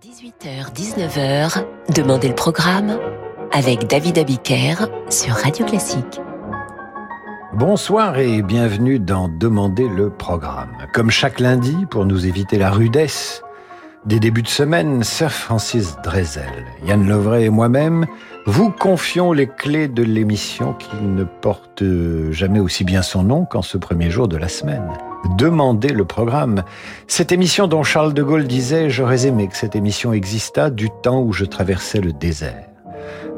18h-19h, Demandez le programme avec David Abiker sur Radio Classique. Bonsoir et bienvenue dans Demandez le programme. Comme chaque lundi, pour nous éviter la rudesse des débuts de semaine, Sir Francis Drezel, Yann Lovray et moi-même vous confions les clés de l'émission qui ne porte jamais aussi bien son nom qu'en ce premier jour de la semaine. Demandez le programme. Cette émission dont Charles de Gaulle disait J'aurais aimé que cette émission existât du temps où je traversais le désert.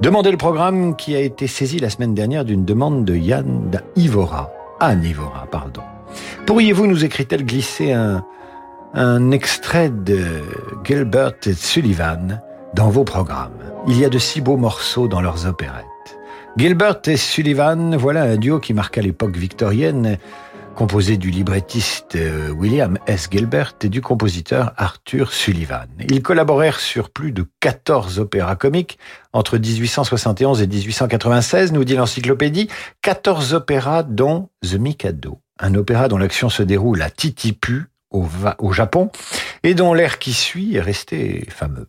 Demandez le programme qui a été saisi la semaine dernière d'une demande de Yann Ivora. Anne Ivora, pardon. Pourriez-vous, nous écrit-elle, glisser un, un extrait de Gilbert et Sullivan dans vos programmes? Il y a de si beaux morceaux dans leurs opérettes. Gilbert et Sullivan, voilà un duo qui marqua l'époque victorienne composé du librettiste euh, William S. Gilbert et du compositeur Arthur Sullivan. Ils collaborèrent sur plus de 14 opéras comiques entre 1871 et 1896, nous dit l'encyclopédie, 14 opéras dont The Mikado, un opéra dont l'action se déroule à Titipu, au, au Japon, et dont l'air qui suit est resté fameux.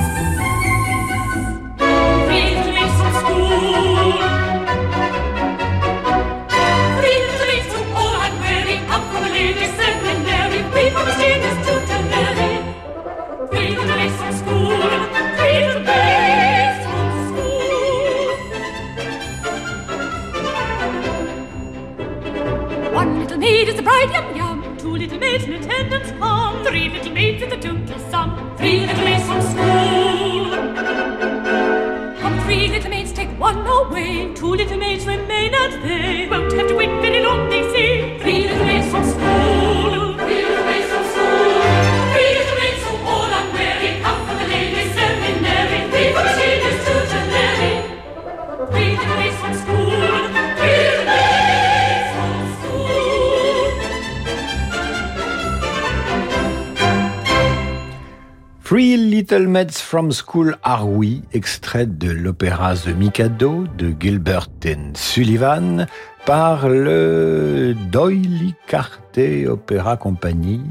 From School Are We, extrait de l'opéra The Mikado de Gilbert and Sullivan par le Doily Carté Opera Company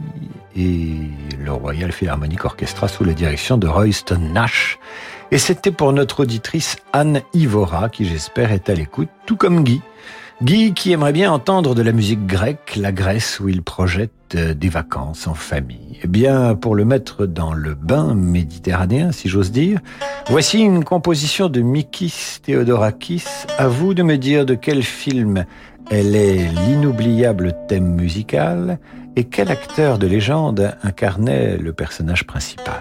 et le Royal Philharmonic Orchestra sous la direction de Royston Nash. Et c'était pour notre auditrice Anne Ivora qui j'espère est à l'écoute, tout comme Guy. Guy qui aimerait bien entendre de la musique grecque, la Grèce où il projette euh, des vacances en famille. Eh bien, pour le mettre dans le bain méditerranéen, si j'ose dire, voici une composition de Mikis Theodorakis. À vous de me dire de quel film elle est l'inoubliable thème musical et quel acteur de légende incarnait le personnage principal.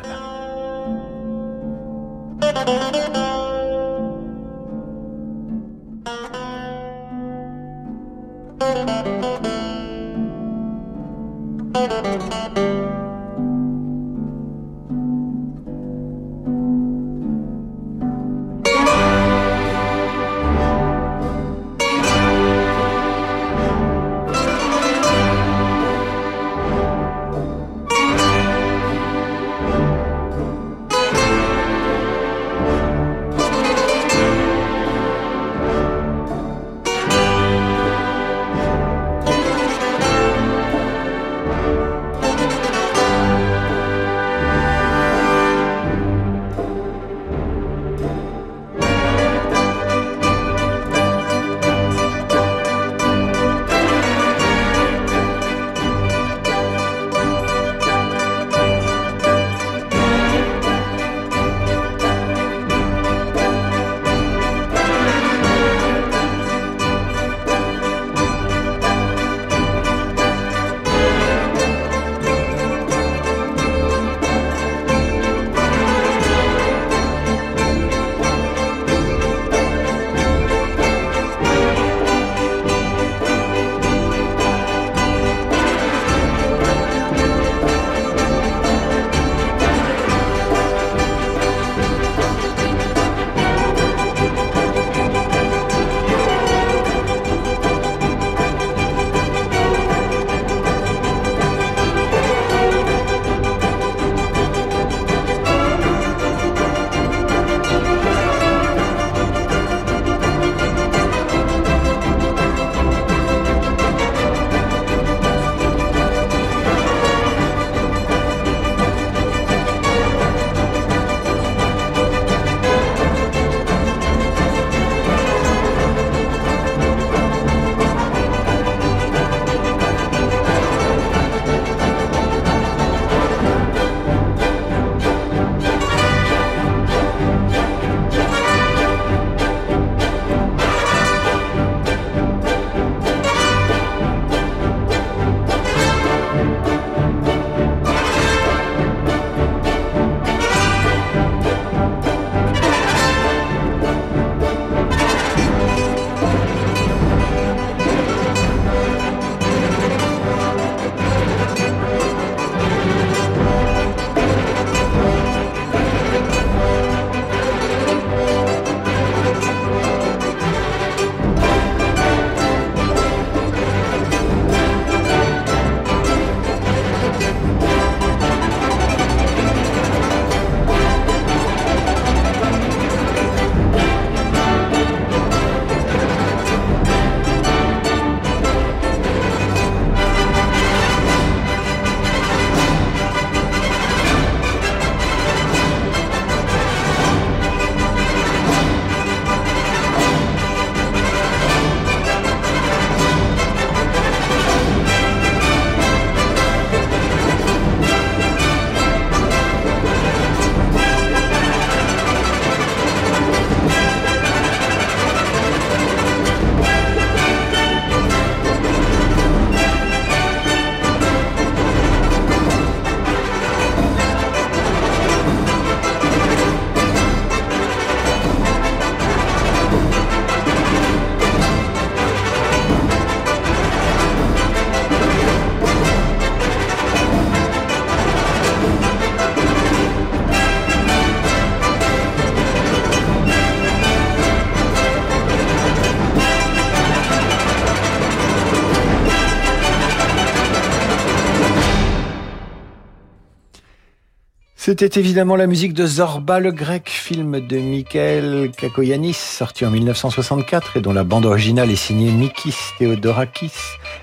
C'était évidemment la musique de Zorba le Grec, film de Michael Kakoyanis, sorti en 1964 et dont la bande originale est signée Mikis Theodorakis.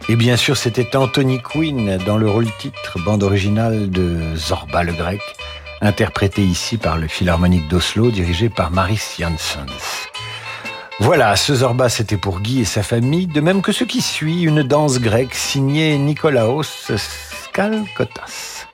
Et bien sûr, c'était Anthony Quinn dans le rôle titre, bande originale de Zorba le Grec, interprété ici par le Philharmonique d'Oslo, dirigé par Maris Janssens. Voilà, ce Zorba c'était pour Guy et sa famille, de même que ce qui suit, une danse grecque signée Nikolaos Skalkotas.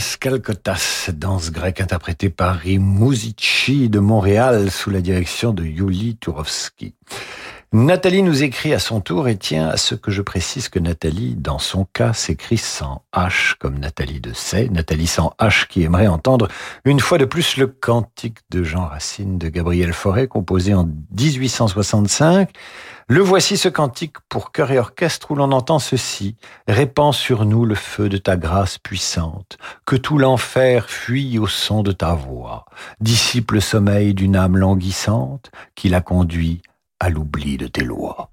Skalkotas, danse grecque interprétée par Rimouzici de Montréal sous la direction de Yuli Turovsky. Nathalie nous écrit à son tour et tient à ce que je précise que Nathalie, dans son cas, s'écrit sans H comme Nathalie de Say, Nathalie sans H qui aimerait entendre une fois de plus le cantique de Jean Racine de Gabriel Fauré composé en 1865 le voici ce cantique pour chœur et orchestre où l'on entend ceci. Répands sur nous le feu de ta grâce puissante, que tout l'enfer fuit au son de ta voix, dissipe le sommeil d'une âme languissante qui la conduit à l'oubli de tes lois.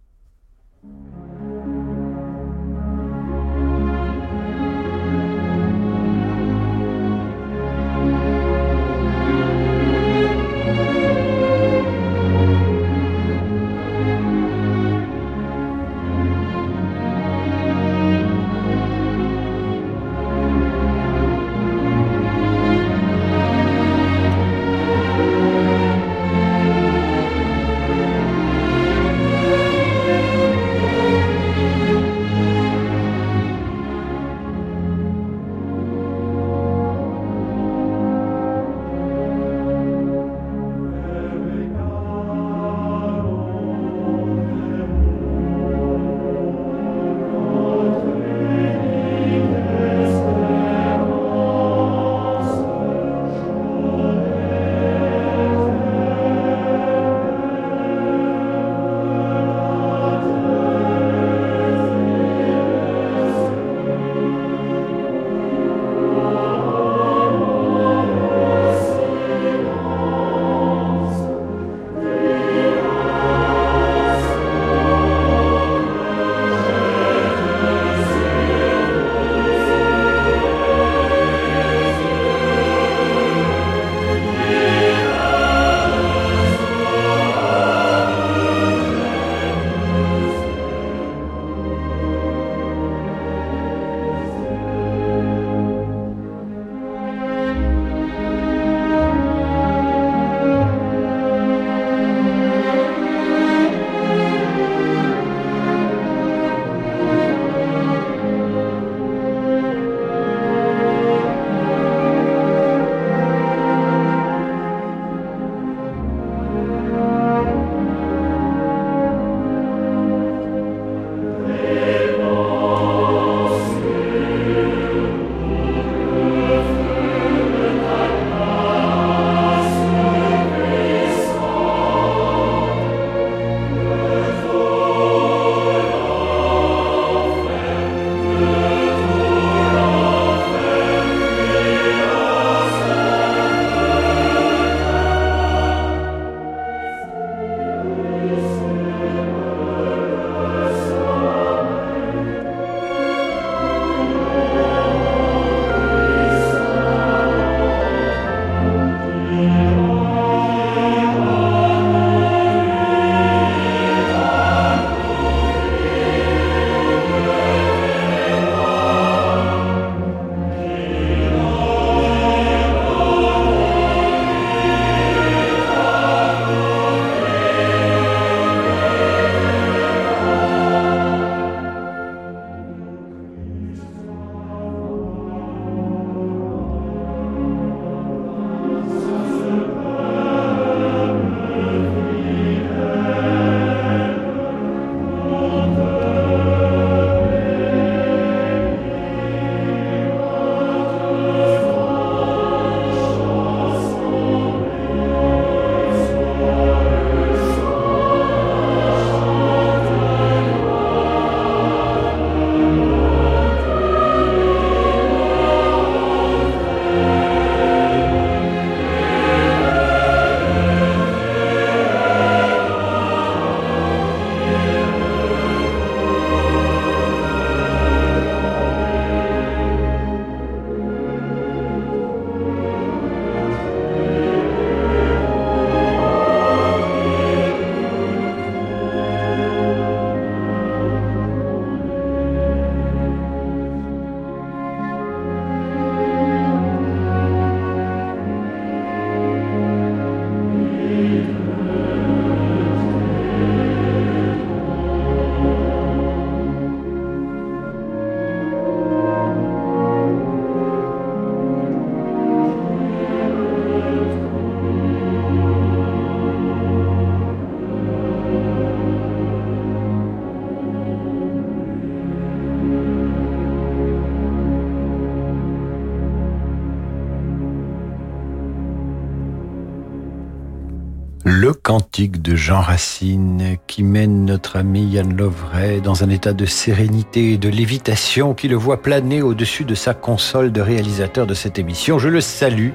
Le cantique de Jean Racine qui mène notre ami Yann Lovray dans un état de sérénité et de lévitation qui le voit planer au-dessus de sa console de réalisateur de cette émission. Je le salue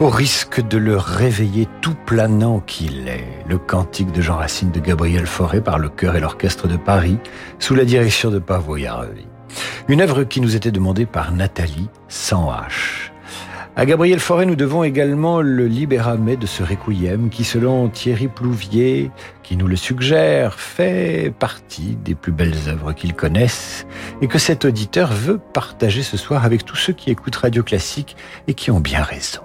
au risque de le réveiller tout planant qu'il est. Le cantique de Jean Racine de Gabriel Fauré par le chœur et l'orchestre de Paris sous la direction de Pavo. Une œuvre qui nous était demandée par Nathalie sans H. À Gabriel Forêt, nous devons également le libéramé de ce requiem qui, selon Thierry Plouvier, qui nous le suggère, fait partie des plus belles œuvres qu'il connaisse et que cet auditeur veut partager ce soir avec tous ceux qui écoutent Radio Classique et qui ont bien raison.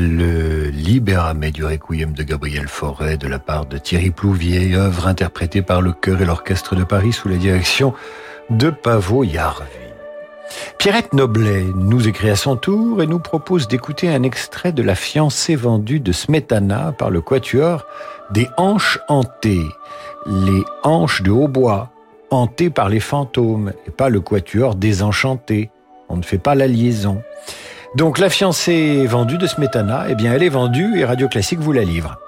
Le Libérame du Requiem de Gabriel Fauré de la part de Thierry Plouvier, œuvre interprétée par le chœur et l'orchestre de Paris sous la direction de Pavot Yarvi. Pierrette Noblet nous écrit à son tour et nous propose d'écouter un extrait de La fiancée vendue de Smetana par le quatuor des hanches hantées, les hanches de hautbois, hantées par les fantômes et pas le quatuor désenchanté. On ne fait pas la liaison. Donc la fiancée vendue de Smetana, eh bien elle est vendue et Radio Classique vous la livre.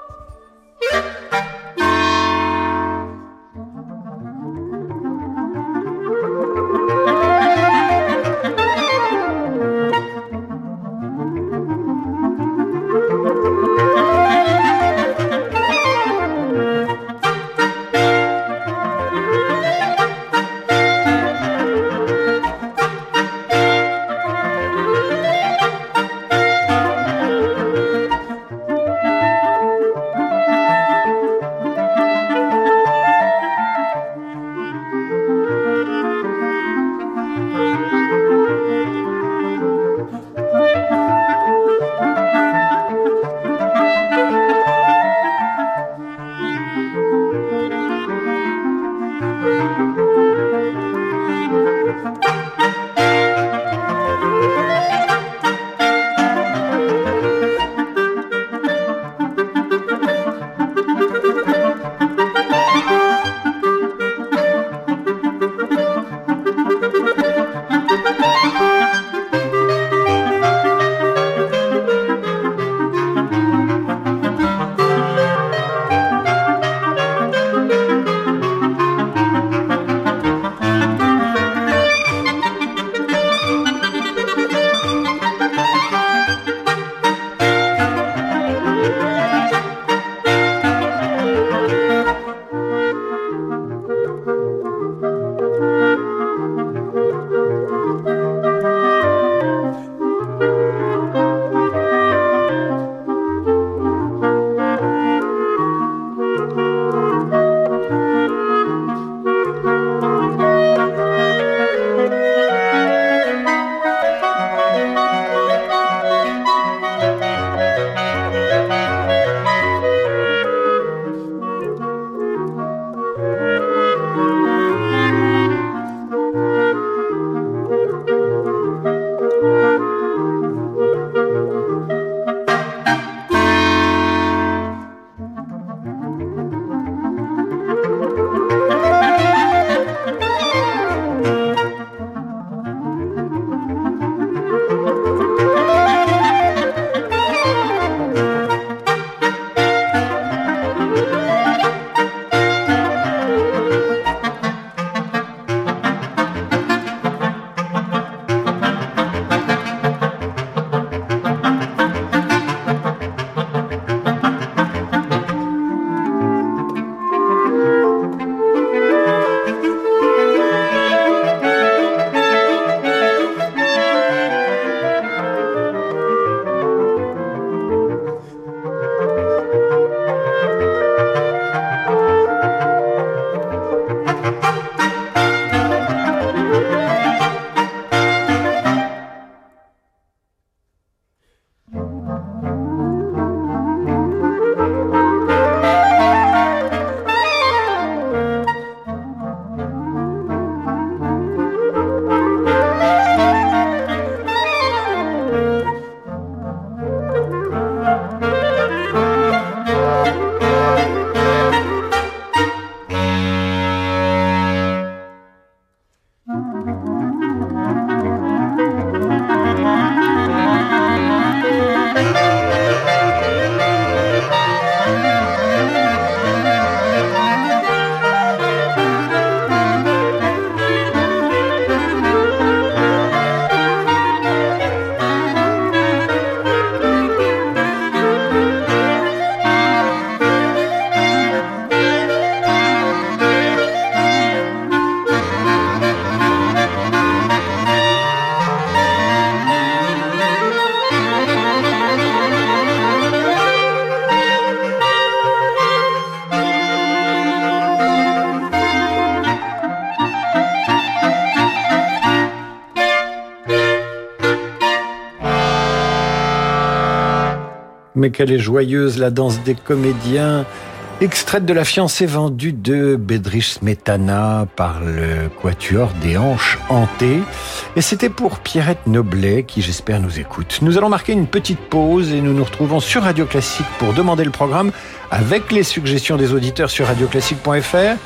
Mais qu'elle est joyeuse, la danse des comédiens. Extraite de la fiancée vendue de Bedrich Smetana par le Quatuor des Hanches Hantées. Et c'était pour Pierrette Noblet, qui j'espère nous écoute. Nous allons marquer une petite pause et nous nous retrouvons sur Radio Classique pour demander le programme avec les suggestions des auditeurs sur radioclassique.fr.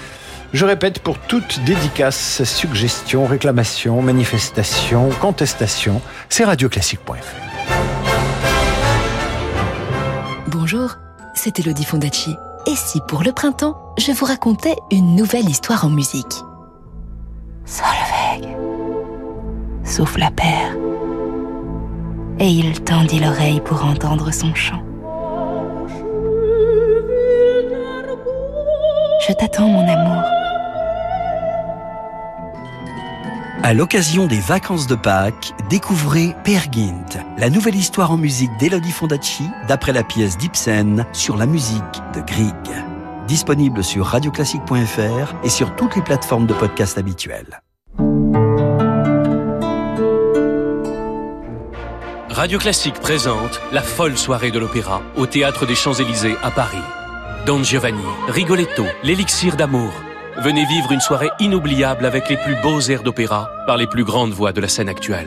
Je répète, pour toute dédicace, suggestion, réclamation, manifestation, contestation, c'est radioclassique.fr. Bonjour, c'est Elodie Fondacci. Et si pour le printemps, je vous racontais une nouvelle histoire en musique? Solveig la paire. Et il tendit l'oreille pour entendre son chant. Je t'attends, mon amour. À l'occasion des vacances de Pâques, découvrez Per Gint, la nouvelle histoire en musique d'Elodie Fondacci, d'après la pièce d'Ibsen sur la musique de Grieg. Disponible sur radioclassique.fr et sur toutes les plateformes de podcast habituelles. Radio Classique présente la folle soirée de l'opéra au Théâtre des Champs-Élysées à Paris. Don Giovanni, Rigoletto, l'élixir d'amour, Venez vivre une soirée inoubliable avec les plus beaux airs d'opéra par les plus grandes voix de la scène actuelle.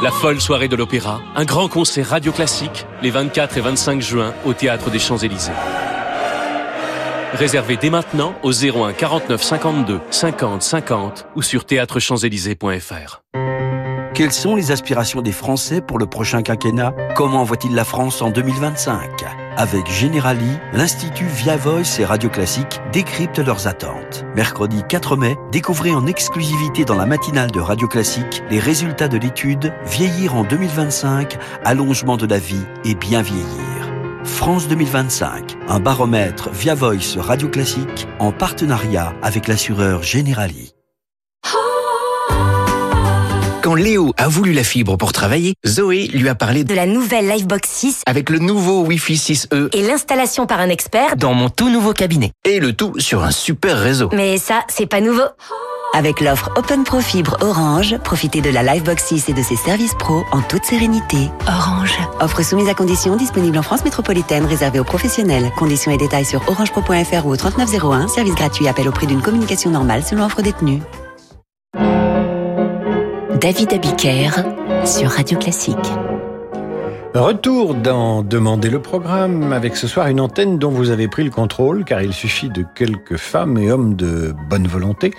La folle soirée de l'opéra, un grand concert radio classique les 24 et 25 juin au Théâtre des Champs-Élysées. Réservez dès maintenant au 01 49 52 50 50 ou sur théâtrechamps-élysées.fr. Quelles sont les aspirations des Français pour le prochain quinquennat? Comment voit-il la France en 2025 avec Generali, l'Institut Via Voice et Radio Classique décryptent leurs attentes. Mercredi 4 mai, découvrez en exclusivité dans la matinale de Radio Classique les résultats de l'étude Vieillir en 2025, allongement de la vie et bien vieillir. France 2025, un baromètre Via Voice Radio Classique en partenariat avec l'assureur Generali. Quand Léo a voulu la fibre pour travailler, Zoé lui a parlé de la nouvelle Livebox 6 avec le nouveau Wi-Fi 6E et l'installation par un expert dans mon tout nouveau cabinet. Et le tout sur un super réseau. Mais ça, c'est pas nouveau. Avec l'offre Open Pro Fibre Orange, profitez de la Livebox 6 et de ses services pro en toute sérénité. Orange. Offre soumise à conditions disponible en France métropolitaine réservée aux professionnels. Conditions et détails sur orangepro.fr ou au 3901. Service gratuit. Appel au prix d'une communication normale selon offre détenue. David Abiker sur Radio Classique. Retour dans Demander le programme avec ce soir une antenne dont vous avez pris le contrôle car il suffit de quelques femmes et hommes de bonne volonté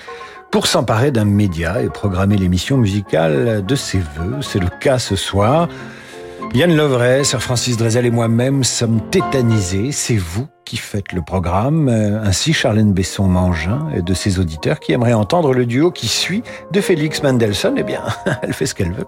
pour s'emparer d'un média et programmer l'émission musicale de ses voeux. C'est le cas ce soir. Yann Lovray, Sir Francis Drezel et moi-même sommes tétanisés. C'est vous qui faites le programme, euh, ainsi Charlène Besson-Mangin et de ses auditeurs qui aimeraient entendre le duo qui suit de Félix Mendelssohn. Eh bien, elle fait ce qu'elle veut.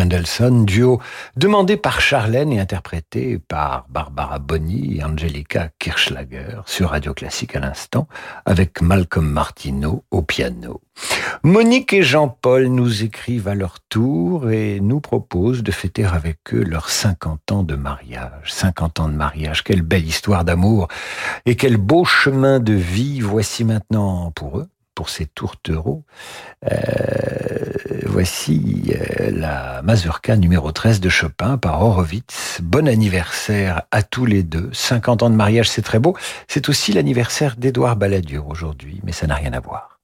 Mendelssohn, duo demandé par Charlène et interprété par Barbara Boni et Angelica Kirschlager sur Radio Classique à l'instant, avec Malcolm Martineau au piano. Monique et Jean-Paul nous écrivent à leur tour et nous proposent de fêter avec eux leurs 50 ans de mariage. 50 ans de mariage, quelle belle histoire d'amour et quel beau chemin de vie voici maintenant pour eux pour ces tourtereaux. Voici euh, la mazurka numéro 13 de Chopin par Horowitz. Bon anniversaire à tous les deux. 50 ans de mariage, c'est très beau. C'est aussi l'anniversaire d'Édouard Balladur aujourd'hui, mais ça n'a rien à voir.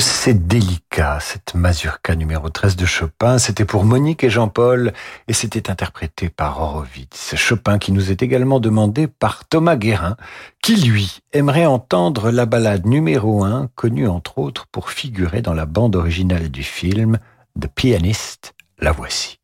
C'est délicat, cette mazurka numéro 13 de Chopin. C'était pour Monique et Jean-Paul et c'était interprété par Horowitz. Chopin qui nous est également demandé par Thomas Guérin, qui lui aimerait entendre la ballade numéro 1, connue entre autres pour figurer dans la bande originale du film The Pianist. La voici.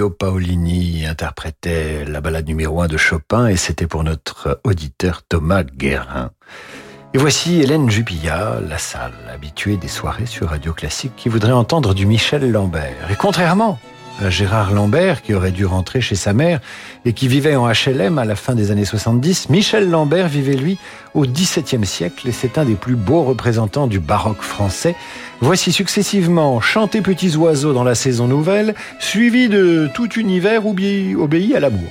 Paolini interprétait la balade numéro 1 de Chopin et c'était pour notre auditeur Thomas Guérin. Et voici Hélène Jupilla, la salle habituée des soirées sur Radio Classique qui voudrait entendre du Michel Lambert. Et contrairement Gérard Lambert qui aurait dû rentrer chez sa mère et qui vivait en HLM à la fin des années 70, Michel Lambert vivait lui au XVIIe siècle et c'est un des plus beaux représentants du baroque français. Voici successivement Chanter petits oiseaux dans la saison nouvelle, suivi de Tout univers obéi à l'amour.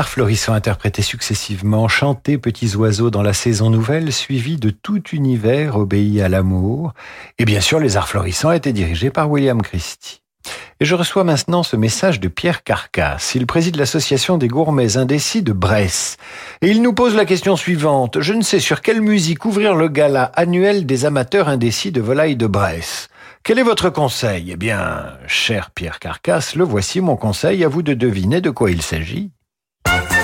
Les arts florissants interprétés successivement Chanter petits oiseaux dans la saison nouvelle, suivi de tout univers obéi à l'amour. Et bien sûr, les arts florissants étaient dirigés par William Christie. Et je reçois maintenant ce message de Pierre Carcasse. Il préside l'association des gourmets indécis de Bresse. Et il nous pose la question suivante. Je ne sais sur quelle musique ouvrir le gala annuel des amateurs indécis de volailles de Bresse. Quel est votre conseil? Eh bien, cher Pierre Carcasse, le voici mon conseil, à vous de deviner de quoi il s'agit. Bye.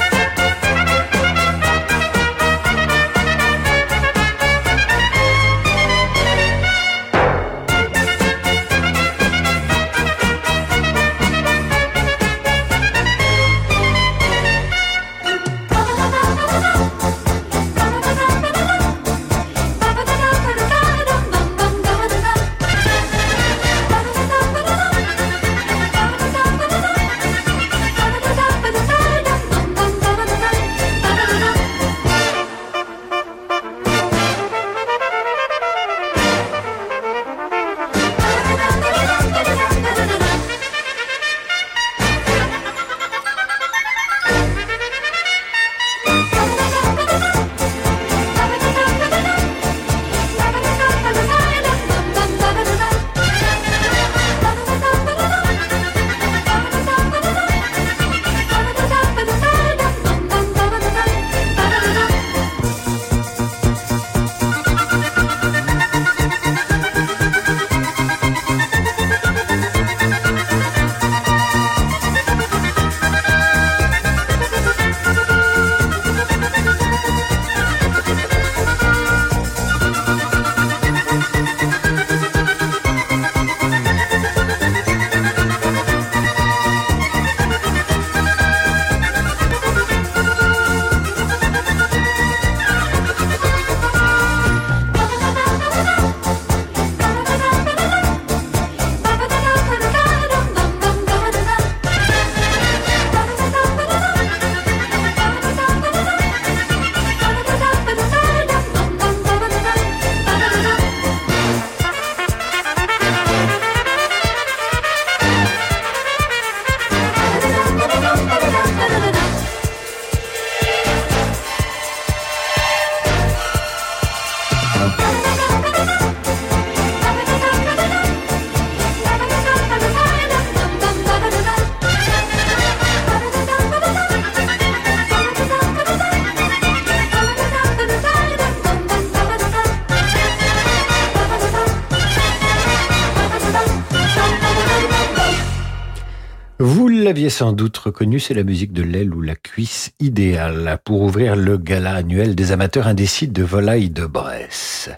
L'aviez sans doute reconnu, c'est la musique de l'aile ou la cuisse idéale pour ouvrir le gala annuel des amateurs indécis de volaille de Bresse.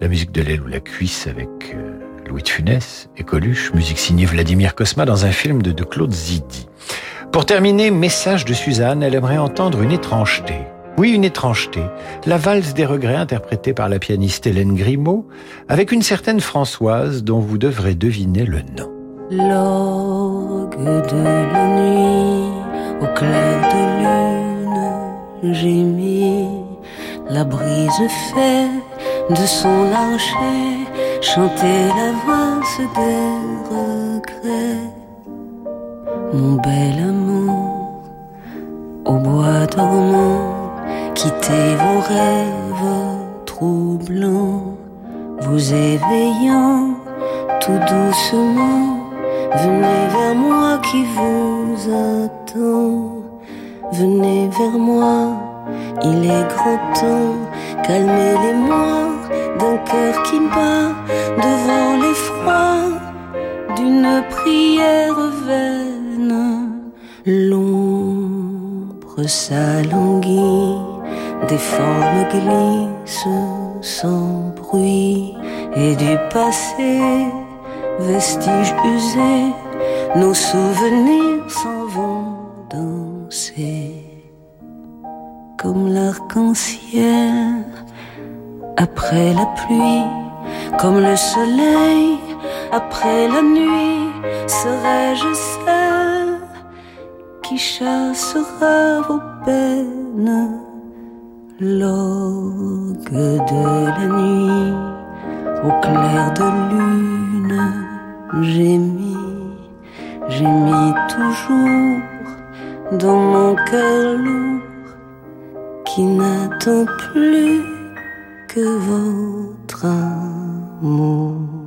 La musique de l'aile ou la cuisse avec euh, Louis de Funès et Coluche, musique signée Vladimir Cosma dans un film de Claude Zidi. Pour terminer, message de Suzanne, elle aimerait entendre une étrangeté. Oui, une étrangeté. La valse des regrets interprétée par la pianiste Hélène Grimaud, avec une certaine Françoise dont vous devrez deviner le nom. L'orgue de la nuit, au clair de lune, mis la brise fait de son archet chanter la valse des regrets. Mon bel amour, au bois dormant, quittez vos rêves troublants, vous éveillant tout doucement Venez vers moi qui vous attend. Venez vers moi, il est grand temps. Calmez les mois d'un cœur qui bat devant l'effroi d'une prière vaine. L'ombre s'alanguit, des formes glissent sans bruit et du passé vestiges usés, nos souvenirs s'en vont danser. Comme l'arc-en-ciel après la pluie, comme le soleil après la nuit, serai-je celle qui chassera vos peines, l'orgue de la nuit au clair de lune j'ai mis, j'ai mis toujours dans mon cœur lourd qui n'attend plus que votre amour.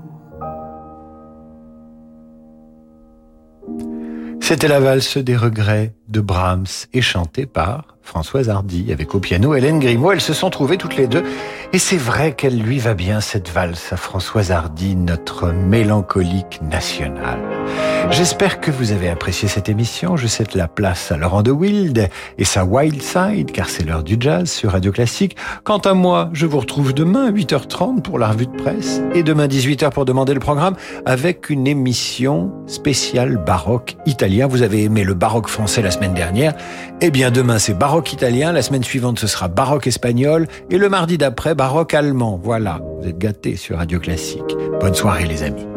C'était la valse des regrets de Brahms et chantée par Françoise Hardy avec au piano Hélène Grimaud. Elles se sont trouvées toutes les deux et c'est vrai qu'elle lui va bien cette valse à Françoise Hardy, notre mélancolique nationale. J'espère que vous avez apprécié cette émission. Je cède la place à Laurent de Wild et sa Wild Side, car c'est l'heure du jazz sur Radio Classique. Quant à moi, je vous retrouve demain à 8h30 pour la revue de presse et demain 18h pour demander le programme avec une émission spéciale baroque italien. Vous avez aimé le baroque français la semaine dernière. Eh bien, demain, c'est baroque italien. La semaine suivante, ce sera baroque espagnol et le mardi d'après, baroque allemand. Voilà. Vous êtes gâtés sur Radio Classique. Bonne soirée, les amis.